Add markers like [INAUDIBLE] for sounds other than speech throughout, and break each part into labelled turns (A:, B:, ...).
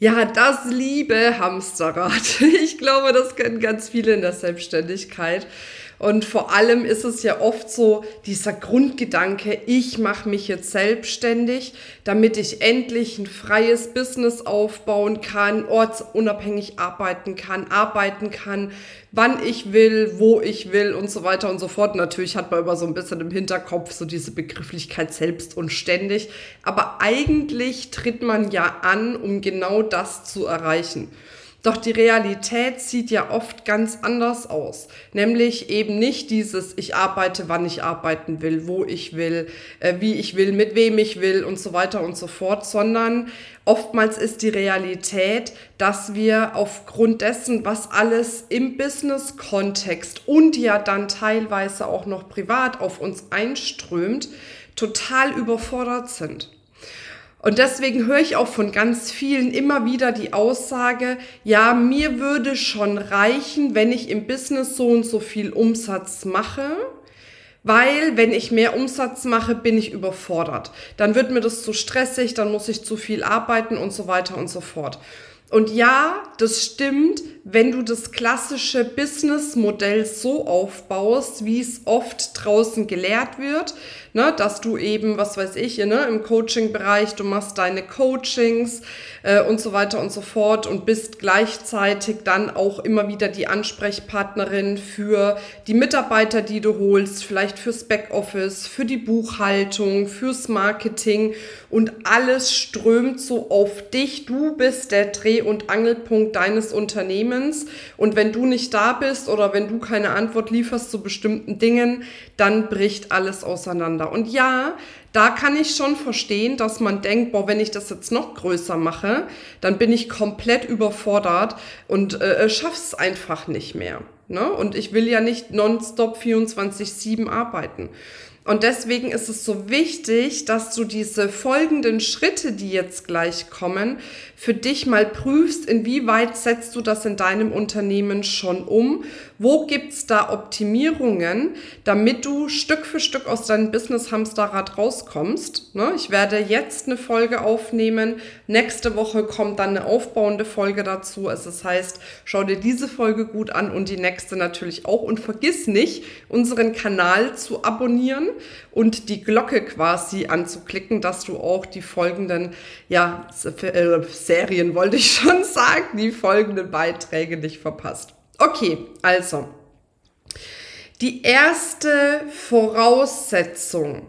A: Ja, das liebe Hamsterrad. [LAUGHS] Ich glaube, das kennen ganz viele in der Selbstständigkeit. Und vor allem ist es ja oft so dieser Grundgedanke, ich mache mich jetzt selbstständig, damit ich endlich ein freies Business aufbauen kann, ortsunabhängig arbeiten kann, arbeiten kann, wann ich will, wo ich will und so weiter und so fort. Natürlich hat man immer so ein bisschen im Hinterkopf so diese Begrifflichkeit selbst und ständig. Aber eigentlich tritt man ja an, um genau das zu erreichen. Doch die Realität sieht ja oft ganz anders aus. Nämlich eben nicht dieses, ich arbeite, wann ich arbeiten will, wo ich will, äh, wie ich will, mit wem ich will und so weiter und so fort, sondern oftmals ist die Realität, dass wir aufgrund dessen, was alles im Business-Kontext und ja dann teilweise auch noch privat auf uns einströmt, total überfordert sind. Und deswegen höre ich auch von ganz vielen immer wieder die Aussage, ja, mir würde schon reichen, wenn ich im Business so und so viel Umsatz mache, weil wenn ich mehr Umsatz mache, bin ich überfordert. Dann wird mir das zu stressig, dann muss ich zu viel arbeiten und so weiter und so fort. Und ja, das stimmt, wenn du das klassische Businessmodell so aufbaust, wie es oft draußen gelehrt wird, ne, dass du eben, was weiß ich, ne, im Coaching-Bereich, du machst deine Coachings äh, und so weiter und so fort und bist gleichzeitig dann auch immer wieder die Ansprechpartnerin für die Mitarbeiter, die du holst, vielleicht fürs Backoffice, für die Buchhaltung, fürs Marketing und alles strömt so auf dich. Du bist der Dreh- und Angelpunkt deines Unternehmens Unternehmens. Und wenn du nicht da bist oder wenn du keine Antwort lieferst zu bestimmten Dingen, dann bricht alles auseinander. Und ja, da kann ich schon verstehen, dass man denkt, boah, wenn ich das jetzt noch größer mache, dann bin ich komplett überfordert und äh, äh schaff's einfach nicht mehr. Ne? Und ich will ja nicht nonstop 24-7 arbeiten. Und deswegen ist es so wichtig, dass du diese folgenden Schritte, die jetzt gleich kommen, für dich mal prüfst, inwieweit setzt du das in deinem Unternehmen schon um? Wo gibt's da Optimierungen, damit du Stück für Stück aus deinem Business-Hamsterrad rauskommst? Ne? Ich werde jetzt eine Folge aufnehmen. Nächste Woche kommt dann eine aufbauende Folge dazu. Also das heißt, schau dir diese Folge gut an und die nächste natürlich auch. Und vergiss nicht, unseren Kanal zu abonnieren und die Glocke quasi anzuklicken, dass du auch die folgenden, ja, äh, Serien wollte ich [LAUGHS] schon sagen, die folgenden Beiträge nicht verpasst. Okay, also. Die erste Voraussetzung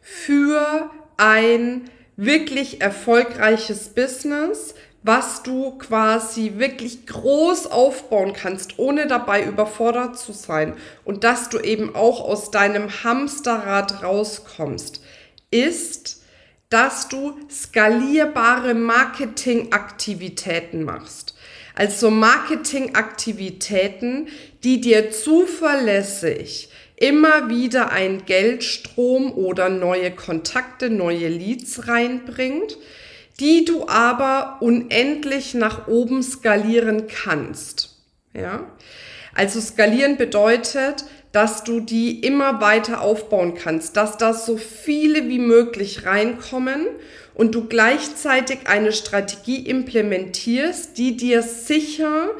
A: für ein wirklich erfolgreiches Business, was du quasi wirklich groß aufbauen kannst, ohne dabei überfordert zu sein und dass du eben auch aus deinem Hamsterrad rauskommst, ist, dass du skalierbare Marketingaktivitäten machst. Also Marketingaktivitäten, die dir zuverlässig immer wieder ein Geldstrom oder neue Kontakte, neue Leads reinbringt, die du aber unendlich nach oben skalieren kannst. Ja? Also skalieren bedeutet, dass du die immer weiter aufbauen kannst, dass da so viele wie möglich reinkommen und du gleichzeitig eine Strategie implementierst, die dir sicher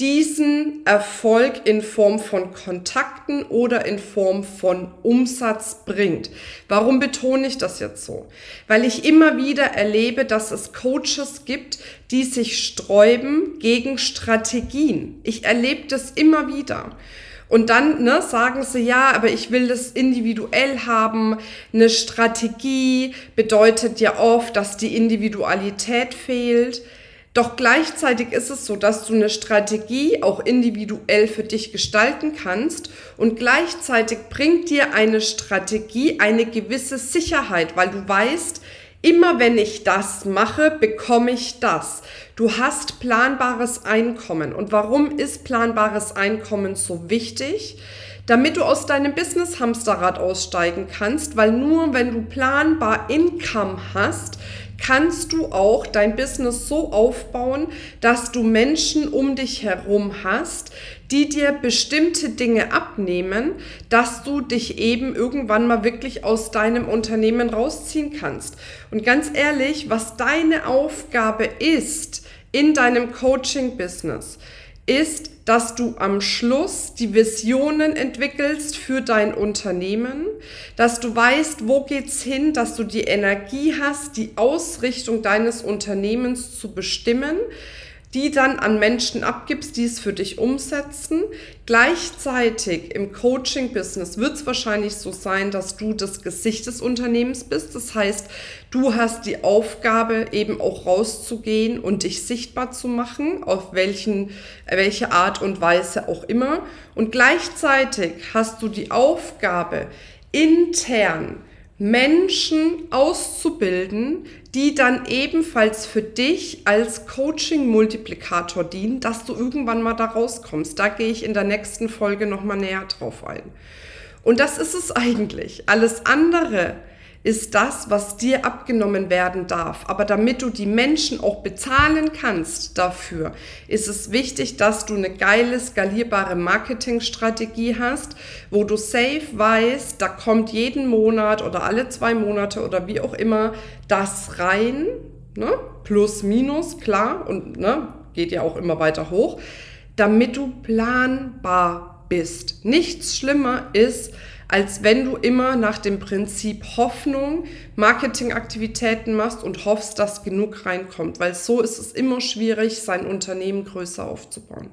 A: diesen Erfolg in Form von Kontakten oder in Form von Umsatz bringt. Warum betone ich das jetzt so? Weil ich immer wieder erlebe, dass es Coaches gibt, die sich sträuben gegen Strategien. Ich erlebe das immer wieder. Und dann ne, sagen sie, ja, aber ich will das individuell haben. Eine Strategie bedeutet ja oft, dass die Individualität fehlt. Doch gleichzeitig ist es so, dass du eine Strategie auch individuell für dich gestalten kannst und gleichzeitig bringt dir eine Strategie eine gewisse Sicherheit, weil du weißt, Immer wenn ich das mache, bekomme ich das. Du hast planbares Einkommen. Und warum ist planbares Einkommen so wichtig? Damit du aus deinem Business-Hamsterrad aussteigen kannst, weil nur wenn du planbar Income hast, kannst du auch dein Business so aufbauen, dass du Menschen um dich herum hast, die dir bestimmte Dinge abnehmen, dass du dich eben irgendwann mal wirklich aus deinem Unternehmen rausziehen kannst. Und ganz ehrlich, was deine Aufgabe ist in deinem Coaching-Business, ist, dass du am Schluss die Visionen entwickelst für dein Unternehmen, dass du weißt, wo geht's hin, dass du die Energie hast, die Ausrichtung deines Unternehmens zu bestimmen, die dann an Menschen abgibst, die es für dich umsetzen. Gleichzeitig im Coaching-Business wird es wahrscheinlich so sein, dass du das Gesicht des Unternehmens bist. Das heißt, du hast die Aufgabe, eben auch rauszugehen und dich sichtbar zu machen, auf welchen, welche Art und Weise auch immer. Und gleichzeitig hast du die Aufgabe, intern Menschen auszubilden, die dann ebenfalls für dich als Coaching-Multiplikator dienen, dass du irgendwann mal da rauskommst. Da gehe ich in der nächsten Folge nochmal näher drauf ein. Und das ist es eigentlich. Alles andere ist das, was dir abgenommen werden darf. Aber damit du die Menschen auch bezahlen kannst dafür, ist es wichtig, dass du eine geile, skalierbare Marketingstrategie hast, wo du safe weißt, da kommt jeden Monat oder alle zwei Monate oder wie auch immer das rein, ne? plus, minus, klar, und ne? geht ja auch immer weiter hoch, damit du planbar bist. Nichts schlimmer ist, als wenn du immer nach dem Prinzip Hoffnung Marketingaktivitäten machst und hoffst, dass genug reinkommt, weil so ist es immer schwierig, sein Unternehmen größer aufzubauen.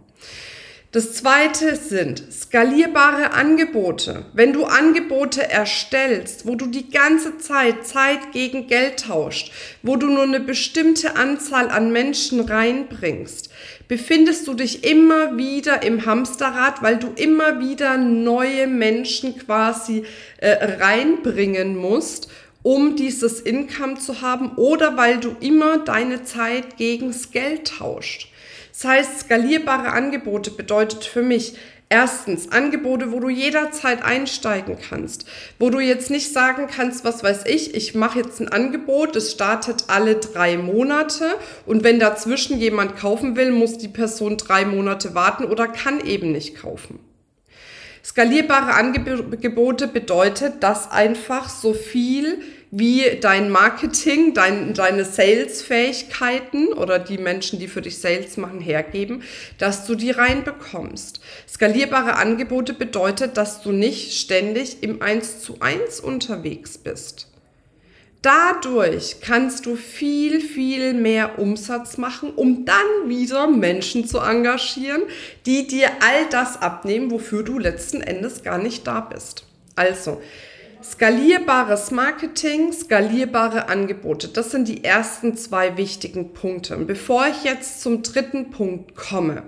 A: Das zweite sind skalierbare Angebote. Wenn du Angebote erstellst, wo du die ganze Zeit Zeit gegen Geld tauscht, wo du nur eine bestimmte Anzahl an Menschen reinbringst, befindest du dich immer wieder im Hamsterrad, weil du immer wieder neue Menschen quasi äh, reinbringen musst, um dieses Income zu haben oder weil du immer deine Zeit gegens Geld tauscht. Das heißt, skalierbare Angebote bedeutet für mich, Erstens, Angebote, wo du jederzeit einsteigen kannst, wo du jetzt nicht sagen kannst, was weiß ich, ich mache jetzt ein Angebot, es startet alle drei Monate und wenn dazwischen jemand kaufen will, muss die Person drei Monate warten oder kann eben nicht kaufen. Skalierbare Angebote bedeutet, dass einfach so viel wie dein Marketing, dein, deine Sales-Fähigkeiten oder die Menschen, die für dich Sales machen, hergeben, dass du die reinbekommst. Skalierbare Angebote bedeutet, dass du nicht ständig im 1 zu 1 unterwegs bist. Dadurch kannst du viel, viel mehr Umsatz machen, um dann wieder Menschen zu engagieren, die dir all das abnehmen, wofür du letzten Endes gar nicht da bist. Also, Skalierbares Marketing, skalierbare Angebote. Das sind die ersten zwei wichtigen Punkte. Und bevor ich jetzt zum dritten Punkt komme,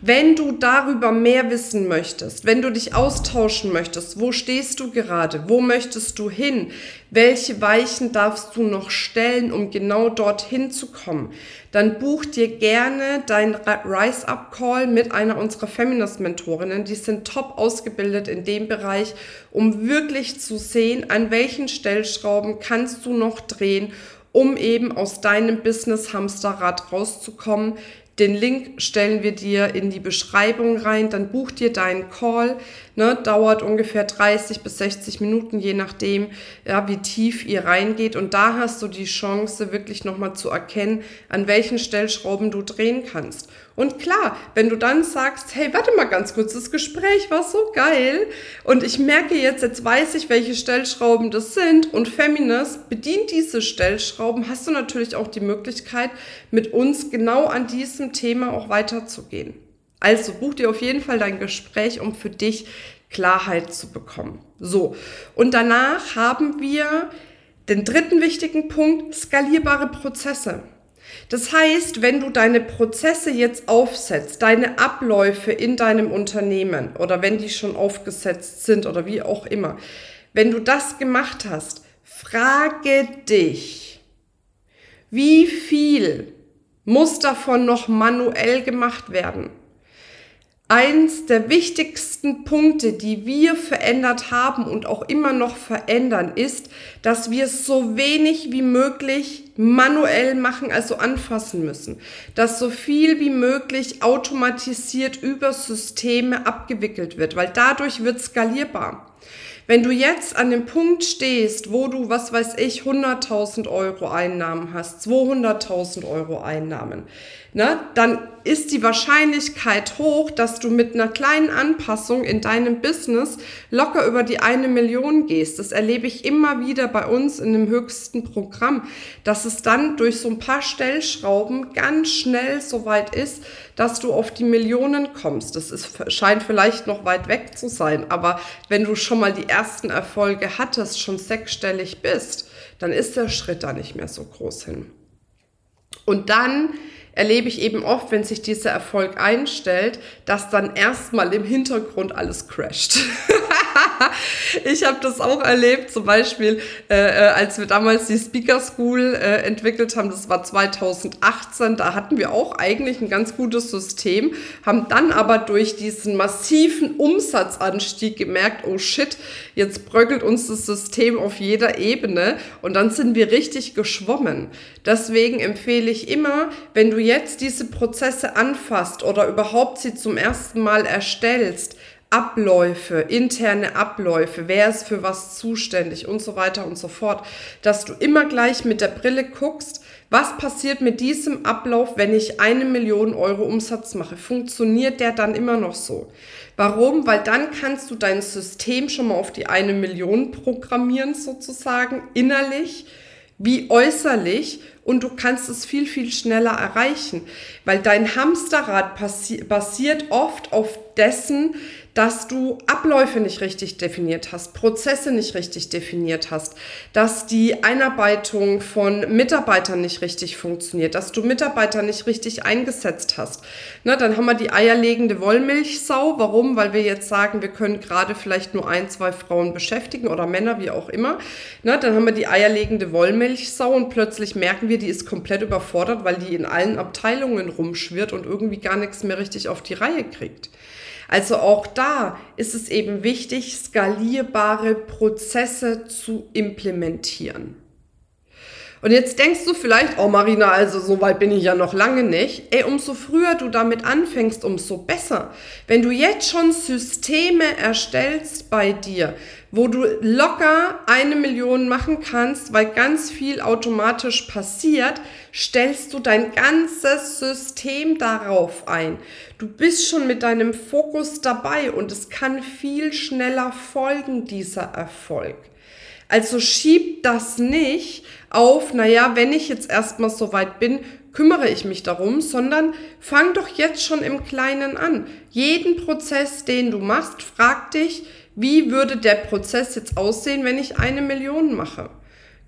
A: wenn du darüber mehr wissen möchtest, wenn du dich austauschen möchtest, wo stehst du gerade, wo möchtest du hin, welche Weichen darfst du noch stellen, um genau dorthin zu kommen, dann buch dir gerne dein Rise Up Call mit einer unserer Feminist Mentorinnen. Die sind top ausgebildet in dem Bereich, um wirklich zu sehen, an welchen Stellschrauben kannst du noch drehen, um eben aus deinem Business Hamsterrad rauszukommen, den Link stellen wir dir in die Beschreibung rein. Dann buch dir deinen Call. Ne, dauert ungefähr 30 bis 60 Minuten, je nachdem, ja, wie tief ihr reingeht. Und da hast du die Chance, wirklich nochmal zu erkennen, an welchen Stellschrauben du drehen kannst. Und klar, wenn du dann sagst, hey, warte mal ganz kurz, das Gespräch war so geil und ich merke jetzt, jetzt weiß ich, welche Stellschrauben das sind und Feminist bedient diese Stellschrauben, hast du natürlich auch die Möglichkeit, mit uns genau an diesem Thema auch weiterzugehen. Also buch dir auf jeden Fall dein Gespräch, um für dich Klarheit zu bekommen. So, und danach haben wir den dritten wichtigen Punkt, skalierbare Prozesse. Das heißt, wenn du deine Prozesse jetzt aufsetzt, deine Abläufe in deinem Unternehmen oder wenn die schon aufgesetzt sind oder wie auch immer, wenn du das gemacht hast, frage dich, wie viel muss davon noch manuell gemacht werden? Eins der wichtigsten Punkte, die wir verändert haben und auch immer noch verändern, ist, dass wir so wenig wie möglich manuell machen, also anfassen müssen. Dass so viel wie möglich automatisiert über Systeme abgewickelt wird, weil dadurch wird skalierbar. Wenn du jetzt an dem Punkt stehst, wo du, was weiß ich, 100.000 Euro Einnahmen hast, 200.000 Euro Einnahmen, ne, dann ist die Wahrscheinlichkeit hoch, dass du mit einer kleinen Anpassung in deinem Business locker über die eine Million gehst. Das erlebe ich immer wieder bei uns in dem höchsten Programm, dass es dann durch so ein paar Stellschrauben ganz schnell so weit ist, dass du auf die Millionen kommst. Das ist, scheint vielleicht noch weit weg zu sein, aber wenn du schon mal die ersten Erfolge hattest, schon sechsstellig bist, dann ist der Schritt da nicht mehr so groß hin. Und dann erlebe ich eben oft, wenn sich dieser Erfolg einstellt, dass dann erstmal im Hintergrund alles crasht. [LAUGHS] [LAUGHS] ich habe das auch erlebt, zum Beispiel, äh, äh, als wir damals die Speaker School äh, entwickelt haben, das war 2018, da hatten wir auch eigentlich ein ganz gutes System, haben dann aber durch diesen massiven Umsatzanstieg gemerkt, oh shit, jetzt bröckelt uns das System auf jeder Ebene und dann sind wir richtig geschwommen. Deswegen empfehle ich immer, wenn du jetzt diese Prozesse anfasst oder überhaupt sie zum ersten Mal erstellst, Abläufe, interne Abläufe, wer ist für was zuständig und so weiter und so fort, dass du immer gleich mit der Brille guckst, was passiert mit diesem Ablauf, wenn ich eine Million Euro Umsatz mache? Funktioniert der dann immer noch so? Warum? Weil dann kannst du dein System schon mal auf die eine Million programmieren, sozusagen, innerlich wie äußerlich und du kannst es viel, viel schneller erreichen, weil dein Hamsterrad basiert oft auf dessen, dass du Abläufe nicht richtig definiert hast, Prozesse nicht richtig definiert hast, dass die Einarbeitung von Mitarbeitern nicht richtig funktioniert, dass du Mitarbeiter nicht richtig eingesetzt hast. Ne, dann haben wir die eierlegende Wollmilchsau. Warum? Weil wir jetzt sagen, wir können gerade vielleicht nur ein, zwei Frauen beschäftigen oder Männer, wie auch immer. Ne, dann haben wir die eierlegende Wollmilchsau und plötzlich merken wir, die ist komplett überfordert, weil die in allen Abteilungen rumschwirrt und irgendwie gar nichts mehr richtig auf die Reihe kriegt. Also auch da ist es eben wichtig, skalierbare Prozesse zu implementieren. Und jetzt denkst du vielleicht, oh Marina, also so weit bin ich ja noch lange nicht. Ey, umso früher du damit anfängst, umso besser. Wenn du jetzt schon Systeme erstellst bei dir, wo du locker eine Million machen kannst, weil ganz viel automatisch passiert, stellst du dein ganzes System darauf ein. Du bist schon mit deinem Fokus dabei und es kann viel schneller folgen, dieser Erfolg. Also schieb das nicht auf, naja, wenn ich jetzt erstmal so weit bin, kümmere ich mich darum, sondern fang doch jetzt schon im Kleinen an. Jeden Prozess, den du machst, frag dich, wie würde der Prozess jetzt aussehen, wenn ich eine Million mache?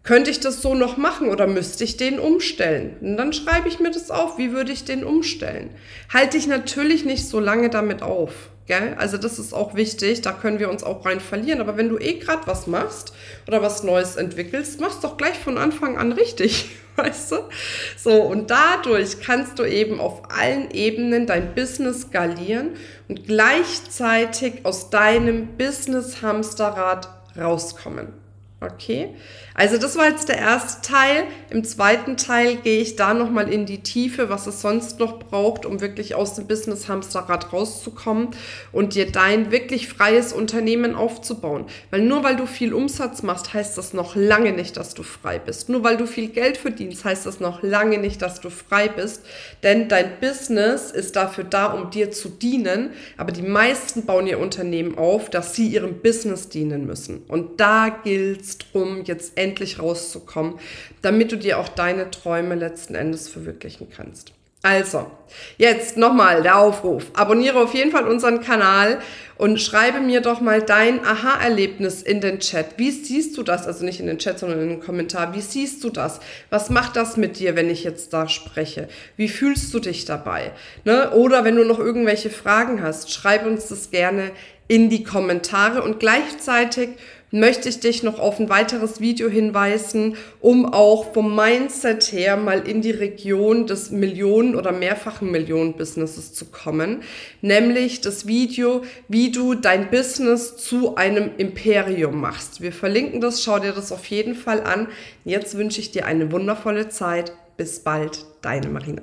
A: Könnte ich das so noch machen oder müsste ich den umstellen? Und dann schreibe ich mir das auf, wie würde ich den umstellen? Halte ich natürlich nicht so lange damit auf. Gell? Also das ist auch wichtig, da können wir uns auch rein verlieren. Aber wenn du eh gerade was machst oder was Neues entwickelst, machst doch gleich von Anfang an richtig, [LAUGHS] weißt du? So, und dadurch kannst du eben auf allen Ebenen dein Business skalieren und gleichzeitig aus deinem Business-Hamsterrad rauskommen. Okay, also das war jetzt der erste Teil. Im zweiten Teil gehe ich da nochmal in die Tiefe, was es sonst noch braucht, um wirklich aus dem Business-Hamsterrad rauszukommen und dir dein wirklich freies Unternehmen aufzubauen. Weil nur weil du viel Umsatz machst, heißt das noch lange nicht, dass du frei bist. Nur weil du viel Geld verdienst, heißt das noch lange nicht, dass du frei bist. Denn dein Business ist dafür da, um dir zu dienen. Aber die meisten bauen ihr Unternehmen auf, dass sie ihrem Business dienen müssen. Und da gilt es drum, jetzt endlich rauszukommen, damit du dir auch deine Träume letzten Endes verwirklichen kannst. Also, jetzt nochmal der Aufruf. Abonniere auf jeden Fall unseren Kanal und schreibe mir doch mal dein Aha-Erlebnis in den Chat. Wie siehst du das? Also nicht in den Chat, sondern in den Kommentar. Wie siehst du das? Was macht das mit dir, wenn ich jetzt da spreche? Wie fühlst du dich dabei? Ne? Oder wenn du noch irgendwelche Fragen hast, schreib uns das gerne in die Kommentare und gleichzeitig möchte ich dich noch auf ein weiteres Video hinweisen, um auch vom Mindset her mal in die Region des Millionen- oder mehrfachen Millionen-Businesses zu kommen. Nämlich das Video, wie du dein Business zu einem Imperium machst. Wir verlinken das, schau dir das auf jeden Fall an. Jetzt wünsche ich dir eine wundervolle Zeit. Bis bald, deine Marina.